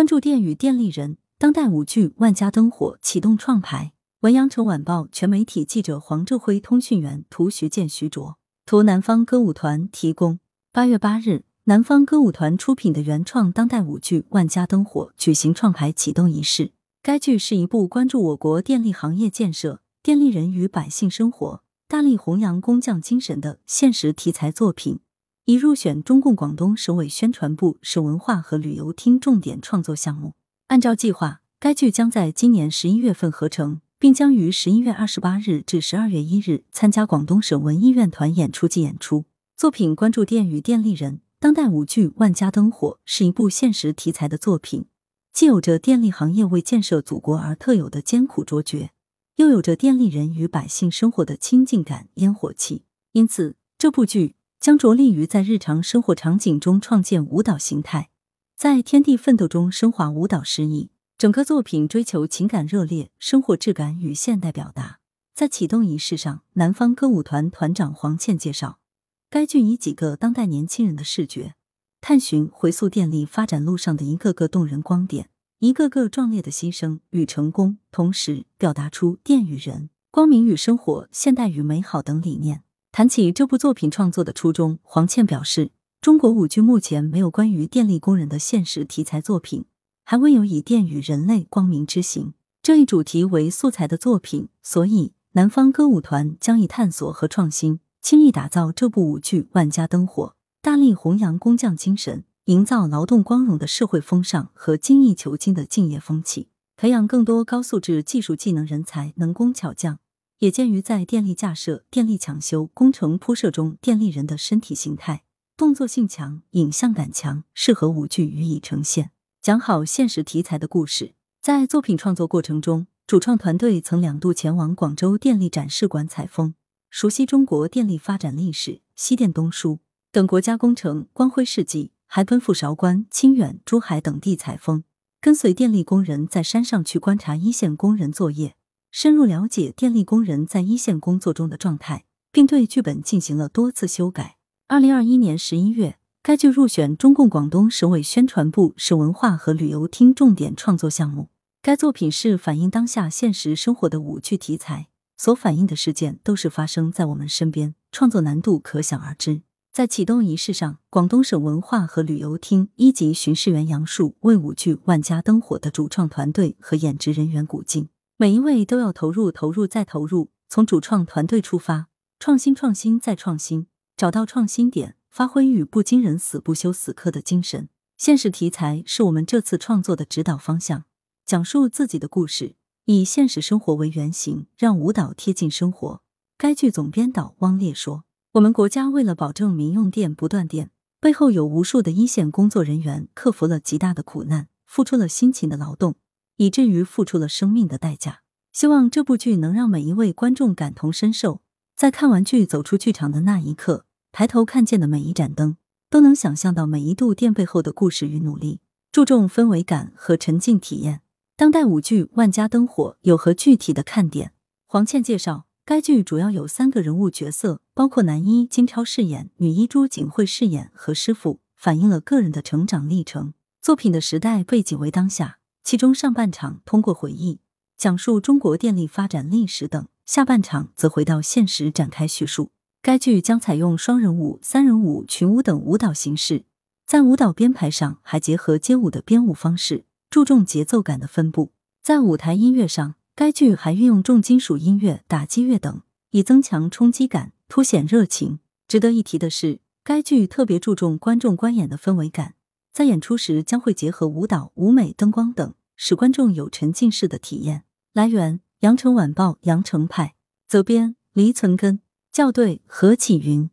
关注电与电力人，当代舞剧万家灯火启动创排。文阳城晚报全媒体记者黄志辉，通讯员图徐建、徐卓，图南方歌舞团提供。八月八日，南方歌舞团出品的原创当代舞剧《万家灯火》举行创排启动仪式。该剧是一部关注我国电力行业建设、电力人与百姓生活、大力弘扬工匠精神的现实题材作品，已入选中共广东省委宣传部省文化和旅游厅重点创作项目。按照计划，该剧将在今年十一月份合成。并将于十一月二十八日至十二月一日参加广东省文艺院团演出季演出。作品关注电与电力人，当代舞剧《万家灯火》是一部现实题材的作品，既有着电力行业为建设祖国而特有的艰苦卓绝，又有着电力人与百姓生活的亲近感、烟火气。因此，这部剧将着力于在日常生活场景中创建舞蹈形态，在天地奋斗中升华舞蹈诗意。整个作品追求情感热烈、生活质感与现代表达。在启动仪式上，南方歌舞团团长黄倩介绍，该剧以几个当代年轻人的视觉，探寻回溯电力发展路上的一个个动人光点，一个个壮烈的牺牲与成功，同时表达出电与人、光明与生活、现代与美好等理念。谈起这部作品创作的初衷，黄倩表示，中国舞剧目前没有关于电力工人的现实题材作品。还未有以电与人类光明之行这一主题为素材的作品，所以南方歌舞团将以探索和创新，倾力打造这部舞剧《万家灯火》，大力弘扬工匠精神，营造劳动光荣的社会风尚和精益求精的敬业风气，培养更多高素质技术技能人才、能工巧匠。也鉴于在电力架设、电力抢修、工程铺设中，电力人的身体形态、动作性强、影像感强，适合舞剧予以呈现。讲好现实题材的故事。在作品创作过程中，主创团队曾两度前往广州电力展示馆采风，熟悉中国电力发展历史、西电东输等国家工程光辉事迹，还奔赴韶关、清远、珠海等地采风，跟随电力工人在山上去观察一线工人作业，深入了解电力工人在一线工作中的状态，并对剧本进行了多次修改。二零二一年十一月。该剧入选中共广东省委宣传部省文化和旅游厅重点创作项目。该作品是反映当下现实生活的舞剧题材，所反映的事件都是发生在我们身边，创作难度可想而知。在启动仪式上，广东省文化和旅游厅一级巡视员杨树为舞剧《万家灯火》的主创团队和演职人员鼓劲，每一位都要投入、投入再投入，从主创团队出发，创新、创新再创新，找到创新点。发挥语不惊人死不休死磕的精神，现实题材是我们这次创作的指导方向。讲述自己的故事，以现实生活为原型，让舞蹈贴近生活。该剧总编导汪烈说：“我们国家为了保证民用电不断电，背后有无数的一线工作人员克服了极大的苦难，付出了辛勤的劳动，以至于付出了生命的代价。希望这部剧能让每一位观众感同身受，在看完剧走出剧场的那一刻。”抬头看见的每一盏灯，都能想象到每一度电背后的故事与努力。注重氛围感和沉浸体验。当代舞剧《万家灯火》有何具体的看点？黄倩介绍，该剧主要有三个人物角色，包括男一金超饰演、女一朱景慧饰演和师傅，反映了个人的成长历程。作品的时代背景为当下，其中上半场通过回忆讲述中国电力发展历史等，下半场则回到现实展开叙述。该剧将采用双人舞、三人舞、群舞等舞蹈形式，在舞蹈编排上还结合街舞的编舞方式，注重节奏感的分布。在舞台音乐上，该剧还运用重金属音乐、打击乐等，以增强冲击感，凸显热情。值得一提的是，该剧特别注重观众观演的氛围感，在演出时将会结合舞蹈、舞美、灯光等，使观众有沉浸式的体验。来源：羊城晚报羊城派，责编：黎存根。校对何启云。